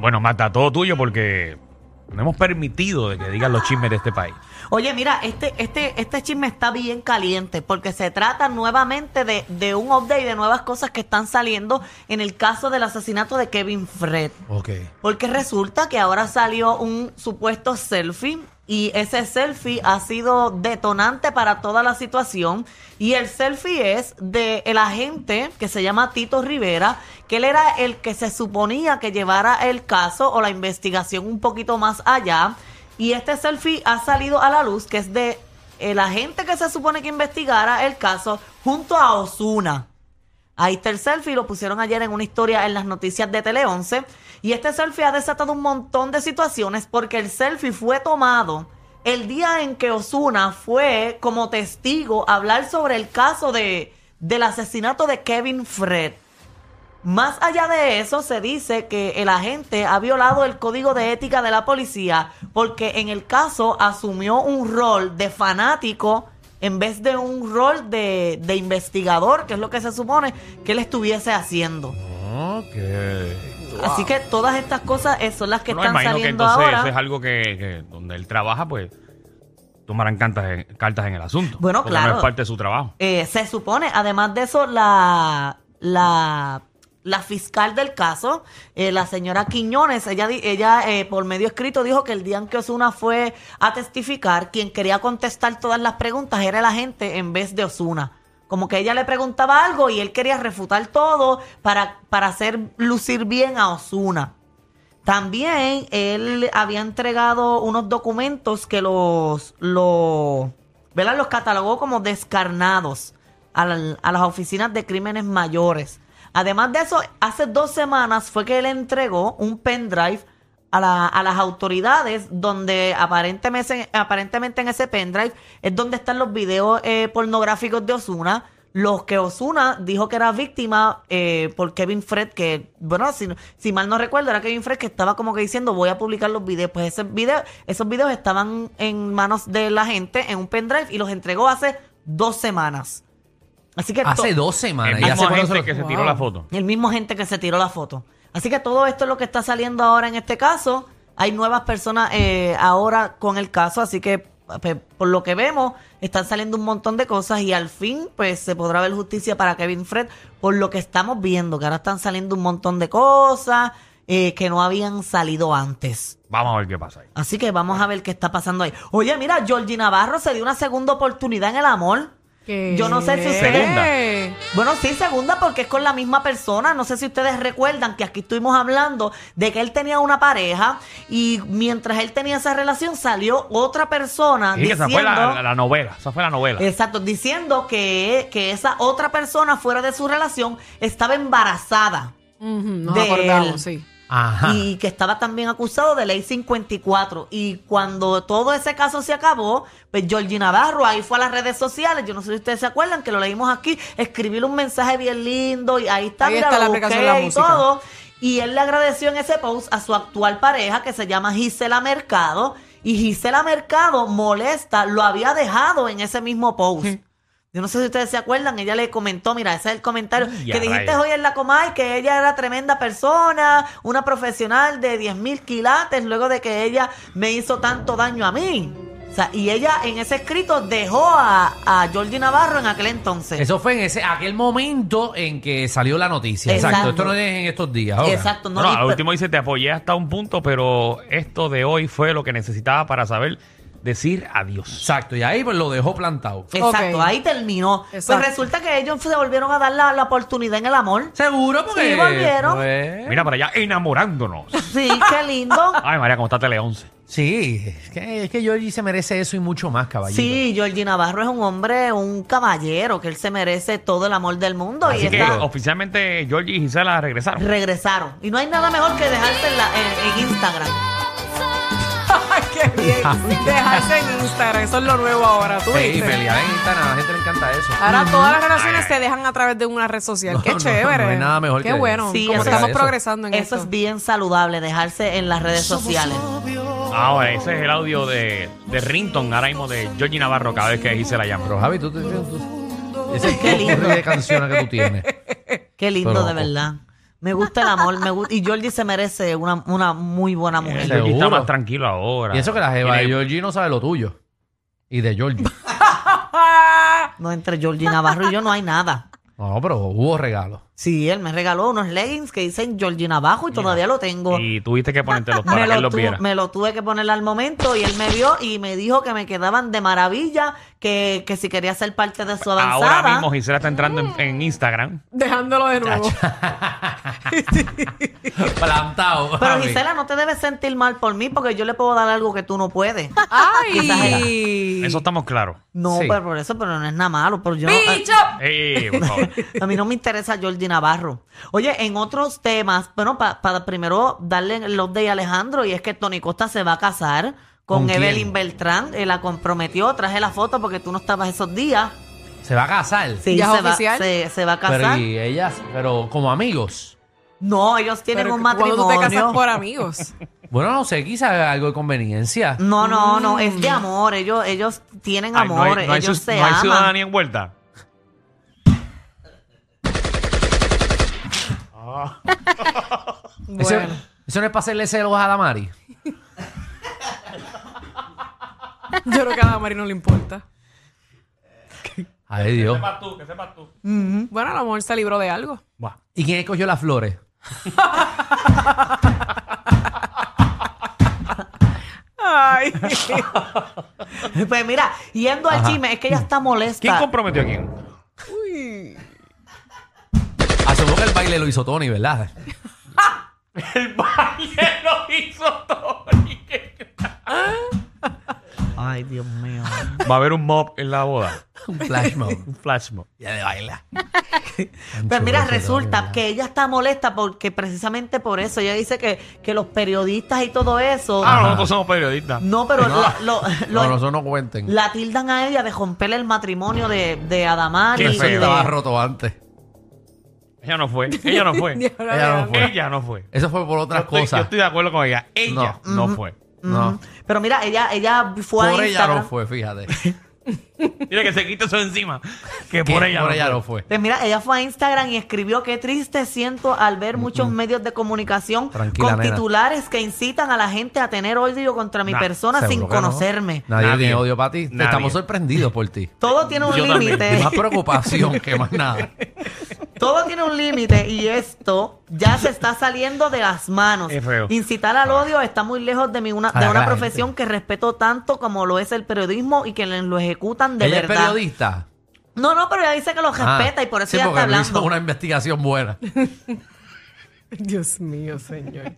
Bueno, mata todo tuyo porque no hemos permitido de que digan los chismes de este país. Oye, mira, este, este, este chisme está bien caliente porque se trata nuevamente de, de un update de nuevas cosas que están saliendo en el caso del asesinato de Kevin Fred. Ok. Porque resulta que ahora salió un supuesto selfie y ese selfie ha sido detonante para toda la situación. Y el selfie es de el agente que se llama Tito Rivera, que él era el que se suponía que llevara el caso o la investigación un poquito más allá. Y este selfie ha salido a la luz, que es de el agente que se supone que investigara el caso junto a Osuna. Ahí está el selfie, lo pusieron ayer en una historia en las noticias de Tele 11. Y este selfie ha desatado un montón de situaciones porque el selfie fue tomado el día en que Osuna fue como testigo a hablar sobre el caso de, del asesinato de Kevin Fred. Más allá de eso, se dice que el agente ha violado el código de ética de la policía porque en el caso asumió un rol de fanático en vez de un rol de, de investigador, que es lo que se supone que él estuviese haciendo. Ok. Así que todas estas cosas eh, son las que están imagino que saliendo entonces ahora. eso es algo que, que donde él trabaja, pues tomarán cartas en, cartas en el asunto. Bueno, claro. No es parte de su trabajo. Eh, se supone, además de eso, la, la, la fiscal del caso, eh, la señora Quiñones, ella, ella eh, por medio escrito dijo que el día en que Osuna fue a testificar, quien quería contestar todas las preguntas era el agente en vez de Osuna. Como que ella le preguntaba algo y él quería refutar todo para, para hacer lucir bien a Osuna. También él había entregado unos documentos que los, los, los catalogó como descarnados a, la- a las oficinas de crímenes mayores. Además de eso, hace dos semanas fue que él entregó un pendrive a, la- a las autoridades donde aparentemente, aparentemente en ese pendrive es donde están los videos eh, pornográficos de Osuna, los que Osuna dijo que era víctima eh, por Kevin Fred, que, bueno, si, mal no recuerdo, era Kevin Fred que estaba como que diciendo voy a publicar los videos. Pues ese video, esos videos estaban en manos de la gente en un pendrive y los entregó hace dos semanas. Así que Hace to- dos semanas. El ¿Y mismo hace agente lo- que se tiró Wow. la foto. el mismo gente que se tiró la foto. Así que todo esto es lo que está saliendo ahora en este caso. Hay nuevas personas eh, ahora con el caso, así que pues, por lo que vemos están saliendo un montón de cosas y al fin pues se podrá ver justicia para Kevin Fred por lo que estamos viendo, que ahora están saliendo un montón de cosas eh, que no habían salido antes. Vamos a ver qué pasa ahí. Así que vamos a ver qué está pasando ahí. Oye, mira, Georgie Navarro se dio una segunda oportunidad en el amor. ¿Qué? Yo no sé si ustedes- Segunda. Bueno, sí, segunda porque es con la misma persona. No sé si ustedes recuerdan que aquí estuvimos hablando de que él tenía una pareja y mientras él tenía esa relación salió otra persona Sí, que esa diciendo... fue la, la- la novela. Esa fue la novela. Exacto, diciendo que, que esa otra persona fuera de su relación estaba embarazada Ujú, nos de acordamos, él. sí. Ajá. y que estaba también acusado de ley 54. Y cuando todo ese caso se acabó, pues Georgie Navarro ahí fue a las redes sociales. Yo no sé si ustedes se acuerdan que lo leímos aquí, escribirle un mensaje bien lindo y ahí está, Ahí mira, está la lo aplicación de busqué la y música. todo. Y él le agradeció en ese post a su actual pareja que se llama Gisela Mercado. Y Gisela Mercado, molesta, lo había dejado en ese mismo post. Yo no sé si ustedes se acuerdan, ella le comentó, mira, ese es el comentario Ya, que dijiste hoy en la Comay, que ella era tremenda persona, una profesional de 10 mil quilates, luego de que ella me hizo tanto daño a mí. O sea, y ella en ese escrito dejó a, a Georgie Navarro en aquel entonces. Eso fue en ese aquel momento en que salió la noticia. Exacto. Exacto. Esto no es en estos días. ahora. Exacto, no, y- al último dice, te apoyé hasta un punto, pero esto de hoy fue lo que necesitaba para saber decir adiós. Exacto. Y ahí pues lo dejó plantado. Exacto, Ok. ahí terminó. Exacto. Pues resulta que ellos se volvieron a dar la, la oportunidad en el amor. Seguro porque. Sí, volvieron. pues, Mira para allá, enamorándonos. Sí, qué lindo. Ay, María, ¿cómo está Tele 11? Sí, es que, es que Georgie se merece eso y mucho más, caballero. Sí, Georgie Navarro es un hombre, un caballero, que él se merece todo el amor del mundo. y Así que está- oficialmente Georgie y Gisela regresaron. regresaron. Y no hay nada mejor que dejarse en, la- en- en Instagram. Ay, qué bien. Dejarse en Instagram, eso es lo nuevo ahora, ¿tú Sí, viste? pelear en Instagram, a la gente le encanta eso. Ahora todas las relaciones Ay, ay. se dejan a través de una red social. No, qué no, chévere. no hay nada mejor Qué que- bueno. Sí, como eso- estamos eso- progresando en Eso esto. es bien saludable, dejarse en las redes sociales. Ahora, ese es el audio de, de Rington, ahora mismo de Georgie Navarro, cada vez que Gisela llama. Pero Javi, tú, tú, tú- ese es Qué el lindo. de canciones que tú tienes. Qué lindo, Pero- de verdad. Me gusta el amor. Me gu- y Georgie se merece una, una muy buena El mujer. Sí. Georgie está Seguro. más tranquilo ahora. Y eso que la jeva de Tiene- Georgie no sabe lo tuyo. Y de Georgie. No, entre Georgie Navarro y yo no hay nada. No, pero hubo regalo. Sí, él me regaló unos leggings que dicen Georgie Navarro y todavía lo tengo. Y tuviste que ponértelos para me, que él lo los viera. me lo tuve que poner al momento y él me vio y me dijo que me quedaban de maravilla, que, que si quería ser parte de su avanzada. Ahora mismo Gisela está entrando en, en Instagram. Dejándolo de nuevo. Plantado. Pero. Gisela, no te debes sentir mal por mí porque yo le puedo dar algo que tú no puedes. ¡Ay! Eso estamos claros. No, Sí. pero por eso, pero no es nada malo. Pero yo, ¡Bicho! Ey, por favor. a mí no me interesa Jordi Navarro. Oye, en otros temas, bueno, para primero darle el update a Alejandro, y es que Tony Costa se va a casar con. Evelyn Beltrán. eh, la comprometió, traje la foto porque tú no estabas esos días. Se va a casar. Sí, ¿Ya es se, va, oficial? se, se va a Pero casar. y ellas, pero como amigos. No, ellos tienen Pero un matrimonio. te casas por amigos. Bueno, no sé, quizá algo de conveniencia. No, no, no, es de amor. Ellos, ellos tienen Ay, no amor, hay, no hay ellos ciu- se no hay aman. ciudadanía envuelta. Eso, Bueno. eso no es para hacerle celos a Damari. Yo creo que a Damari no le importa. Ay, Dios. tú, que sepas tú. Bueno, a lo mejor se libró de algo. ¿Y quién cogió las flores? Ay. Pues mira, yendo al chisme, es que ella está molesta. ¿Quién comprometió a quién? Que el baile lo hizo Tony, ¿verdad? El baile lo hizo Tony. Ay, Dios mío. Va a haber un mob en la boda. Un flash mob. Un flash mob. Ya de baila. Pues mira, resulta que ella está molesta porque precisamente por eso ella dice que, que los periodistas y todo eso. Ah, nosotros somos periodistas. No, pero No. la, lo- lo- No, no, eso no cuenten. la tildan a ella de romperle el matrimonio de, de Adamari. Qué y Eso feo. estaba roto antes. Ella no fue. Ella no fue. Ella no fue. Ella no fue. Eso fue por Yo otras estoy, yo cosas. estoy de acuerdo con ella. Ella no, fue. No. Pero mira, ella, ella fue a Por ella Instagram. no fue, fíjate. Mira que se quite eso encima. Que por ella, por no, ella fue. no fue. Pues mira, ella fue a Instagram y escribió qué triste siento al ver muchos medios de comunicación Tranquila, con nena. titulares que incitan a la gente a tener odio contra mi Nah, persona sin no. conocerme. Nadie, Nadie. tiene odio para ti. Nadie. Estamos sorprendidos por ti. Todo tiene un límite. Más preocupación que más nada. Todo tiene un límite y esto ya se está saliendo de las manos. Es feo. Incitar al odio está muy lejos de, mi una, de una profesión que respeto tanto como lo es el periodismo y que lo ejecutan de ella verdad. es periodista. No, no, pero ella dice que lo respeta Ah, y por eso sí, ella está porque no hizo hablando. una investigación buena. Dios mío, señor.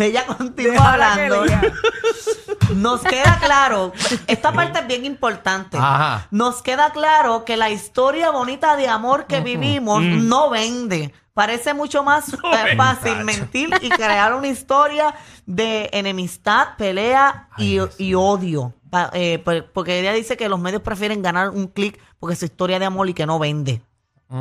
Ella continúa Déjala que hablando. Nos queda claro, esta parte es bien importante. Ajá. Nos queda claro que la historia bonita de amor que vivimos no vende. Parece mucho más eh, fácil mentir y crear una historia de enemistad, pelea y, y odio. Pa- eh, por- porque ella dice que los medios prefieren ganar un clic porque es su historia de amor y que no vende.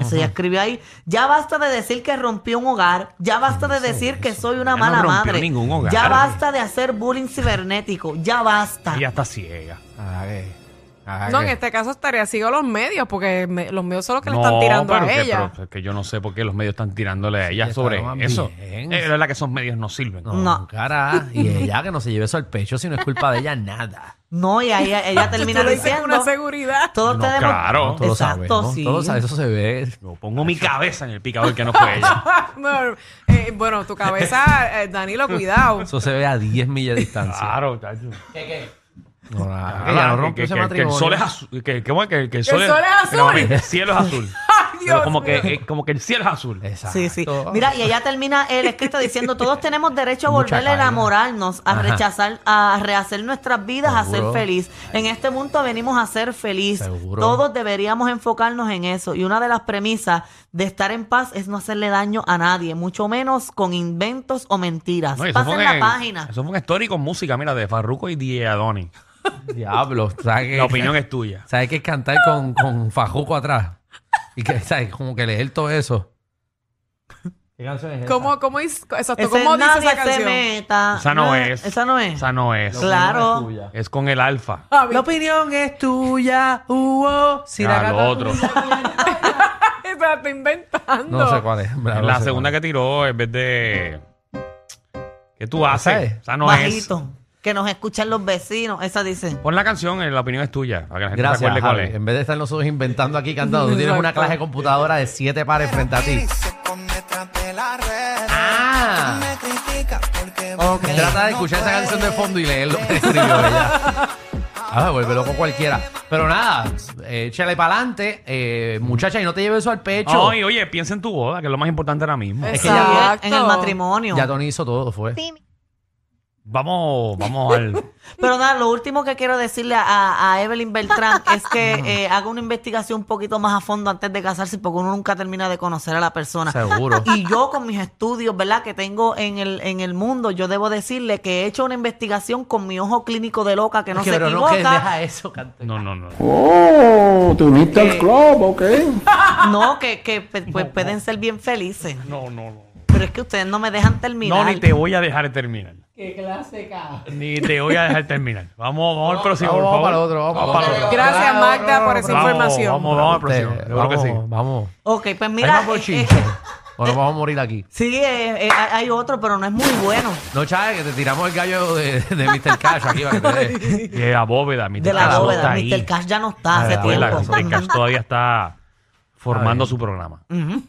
Eso ella escribió ahí. Ya basta de decir que rompió un hogar. Ya basta de decir que soy una no mala rompió madre. ningún hogar. Ya basta de hacer bullying cibernético. Ya basta. Ella está ciega. Ah, ¿qué? Ah, No, en ¿qué? este caso estaría sigo a los medios, porque me- los medios son los que le No, están tirando pero a que- ella. pero es que yo no sé por qué los medios están tirándole a ella Ella sobre eso. bien. Es verdad que esos medios no sirven. No, No. cara. Y ella que no se lleve eso al pecho si no es culpa de ella, nada. No, y ahí ella termina lo diciendo. una seguridad. Todos No, tenemos. claro. No, todos Exacto, sabemos. sí. Todos sabemos, eso se ve. Yo pongo mi cabeza en el picador que no fue ella. No, eh, bueno, tu cabeza, eh, Danilo, cuidado. Eso se ve a 10 millas de distancia. Claro, chacho. No, nada, Que no el sol es azul. Que, que, bueno, que- que el ¿Que sol, el sol es azul? no, el cielo es azul. Ay, Pero Dios como que, eh, como que el cielo es azul. Exacto. Sí, sí. Mira, y ella termina el escrito diciendo, todos tenemos derecho a volver a enamorarnos, a Ajá. rechazar, a rehacer nuestras vidas, a ser feliz. En este mundo venimos a ser feliz. Seguro. Todos deberíamos enfocarnos en eso. Y una de las premisas de estar en paz es no hacerle daño a nadie, mucho menos con inventos o mentiras. Pasen la página. eso fue un story con música, mira, de Farruko y Die Adoni. Diablo. ¿sabes qué? La opinión es tuya. ¿Sabes que es cantar con, con Fajuco atrás? Y que, ¿sabes? Como que leer todo eso. ¿Qué canción es esa? ¿Cómo, cómo, es- exacto, Ese ¿cómo dice nadie esa se canción? meta. Esa no es. Esa no es. Esa no es. Claro. tuya. Es con el alfa. Javi, La opinión es tuya. Oh. Si Ah, la lo gata otro. Esa se la está inventando. No sé cuál es. en verdad, no la sé segunda que tiró, en vez de. ¿Qué tú haces? es? O sea, no es. Bajito. Que nos escuchan los vecinos. Esa dice. Pon la canción, eh, la opinión es tuya. Para que la es. gente Gracias, se acuerde cuál Javi. es. En vez de estar nosotros inventando aquí cantando, tú tienes una clase de computadora de siete pares frente a ti. Ah. Ok. Trata de escuchar esa canción de fondo y leer lo que escribió ella. Ah, me vuelve loco cualquiera. Pero nada, eh, échale para adelante. Eh, muchacha, y no te lleves eso al pecho. Ay, oye, piensa en tu boda, que es lo más importante ahora mismo. Es que Exacto. En el matrimonio. Ya Tony hizo todo, fue. Vamos, vamos al. Pero nada, lo último que quiero decirle a, a Evelyn Beltrán es que eh, haga una investigación un poquito más a fondo antes de casarse porque uno nunca termina de conocer a la persona. Seguro. Y yo con mis estudios, ¿verdad? Que tengo en el, en el mundo, yo debo decirle que he hecho una investigación con mi ojo clínico de loca que no Es que, se pero no, equivoca. que deja eso, cante. No, no, no. Oh, te uniste al club, ok. No, que, que pues, pueden ser bien felices. No, no, no. Pero es que ustedes no me dejan terminar. No, ni te voy a dejar terminar. Qué clásica. Ni te voy a dejar terminar. Vamos, vamos al próximo, Vamos, por vamos favor. para el otro, vamos para el otro. Gracias, Magda, por esa Vamos, información. Vamos, vamos al próximo. Usted, Seguro que sí. vamos, vamos. Ok, pues Hay mira. más eh, bochinche. eh, o nos vamos a morir aquí. sí, eh, eh, hay otro, pero no es muy bueno. No, Chávez, que te tiramos el gallo de, de Mr. Cash aquí para que te dé. De la bóveda, mi De la bóveda. ahí. Mr. Cash ya no está hace Ah, la tiempo. Mr. Cash todavía está formando su programa. Ujú.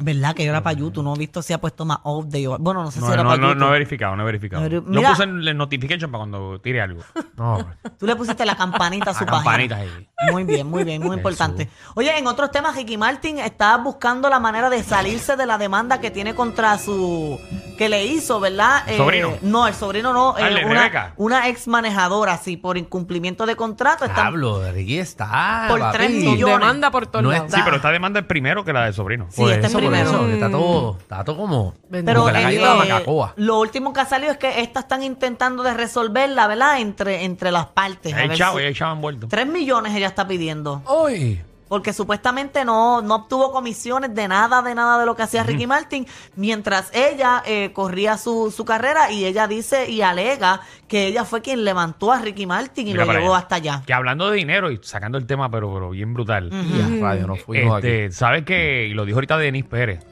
¿Verdad? Que yo era para YouTube. No he visto si ha puesto más update. o- Bueno, no sé si era no, para no, YouTube. no he verificado, no he verificado. No he- Yo mira. puse en el notification para cuando tire algo. No. Tú le pusiste la campanita a su La página. campanita ahí. Muy bien, muy bien, muy importante. Oye, en otros temas, Ricky Martin está buscando la manera de salirse de la demanda que tiene contra su... que le hizo, ¿verdad? Eh, ¿Sobrino? No, el sobrino no. El de una, una ex manejadora, sí, por incumplimiento de contrato. Está, Pablo, Ricky está. Por papi. tres millones. Demanda por todos No. Sí, pero esta demanda es primero que la de sobrino. Sí, Por está en por primero. eso, está todo, está todo como, pero como que la de eh, la Macacoa. lo último que ha salido es que estas están intentando de resolverla, ¿verdad? Entre, entre las partes. Ver chavo, si- hay chavo envuelto. Tres millones ella está pidiendo. Uy. Porque supuestamente no, no obtuvo comisiones de nada, de nada de lo que hacía Ricky Martin, mientras ella eh, corría su, su carrera y ella dice y alega que ella fue quien levantó a Ricky Martin y Mira lo para llevó allá. hasta allá. Que hablando de dinero y sacando el tema, pero, pero bien brutal. Ya, radio, nos fuimos Este, ¿Sabes qué? Y lo dijo ahorita Denis Pérez.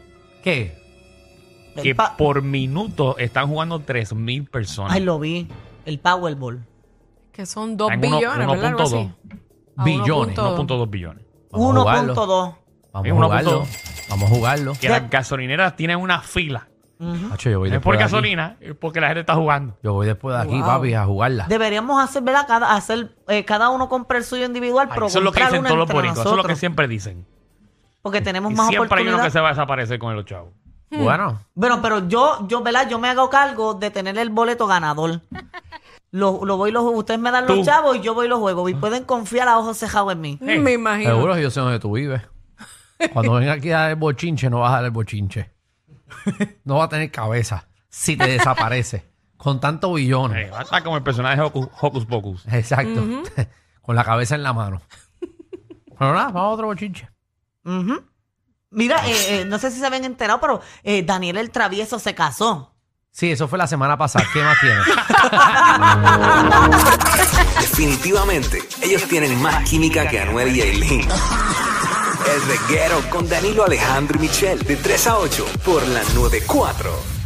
¿Qué? El Que pa- por minuto están jugando 3.000 personas. Ay, lo vi. El Powerball. Que son 2 Están en uno- billones, ¿verdad? Algo 1.2. así. A Billones, 1.2. 1.2 billones. Vamos a jugarlo. 1.2. Vamos a uno jugarlo. punto- Vamos a jugarlo. Que las gasolineras tienen una fila. Hacho, yo voy No es por después de aquí. gasolina, es porque la gente está jugando. Yo voy después de aquí, Wow. papi, a jugarla. Deberíamos hacer, ¿verdad? Cada, hacer, eh, cada uno compra el suyo individual, Ay, pero eso es lo que comprar dicen todos los entre boricuas. Eso es lo que nosotros, siempre dicen. Porque tenemos Y más siempre hay uno que se va a desaparecer con los chavos. Bueno, Bueno, pero yo, yo, ¿verdad? Yo me hago cargo de tener el boleto ganador. Lo, lo voy y lo juego. Ustedes me dan los Tú. chavos y yo voy y los juego. Y pueden confiar a ojos cejados en mí. Me imagino. seguro que yo sé dónde tú vives. Cuando venga aquí a dar el bochinche, no vas a dar el bochinche. No va a tener cabeza si te desaparece. Con tantos billones. Eh, va a estar como el personaje de Hocus, Hocus Pocus. Exacto. Con la cabeza en la mano. Pero nada, vamos a otro bochinche. Ujú. Mira, eh, eh, no sé si se habían enterado, pero eh, Daniel el Travieso se casó. Sí, eso fue la semana pasada. ¿Qué más tienes? Definitivamente, ellos tienen más química que Anuel y Aileen. El reguero con Danilo Alejandro y Michel, de 3 a 8, por la 94.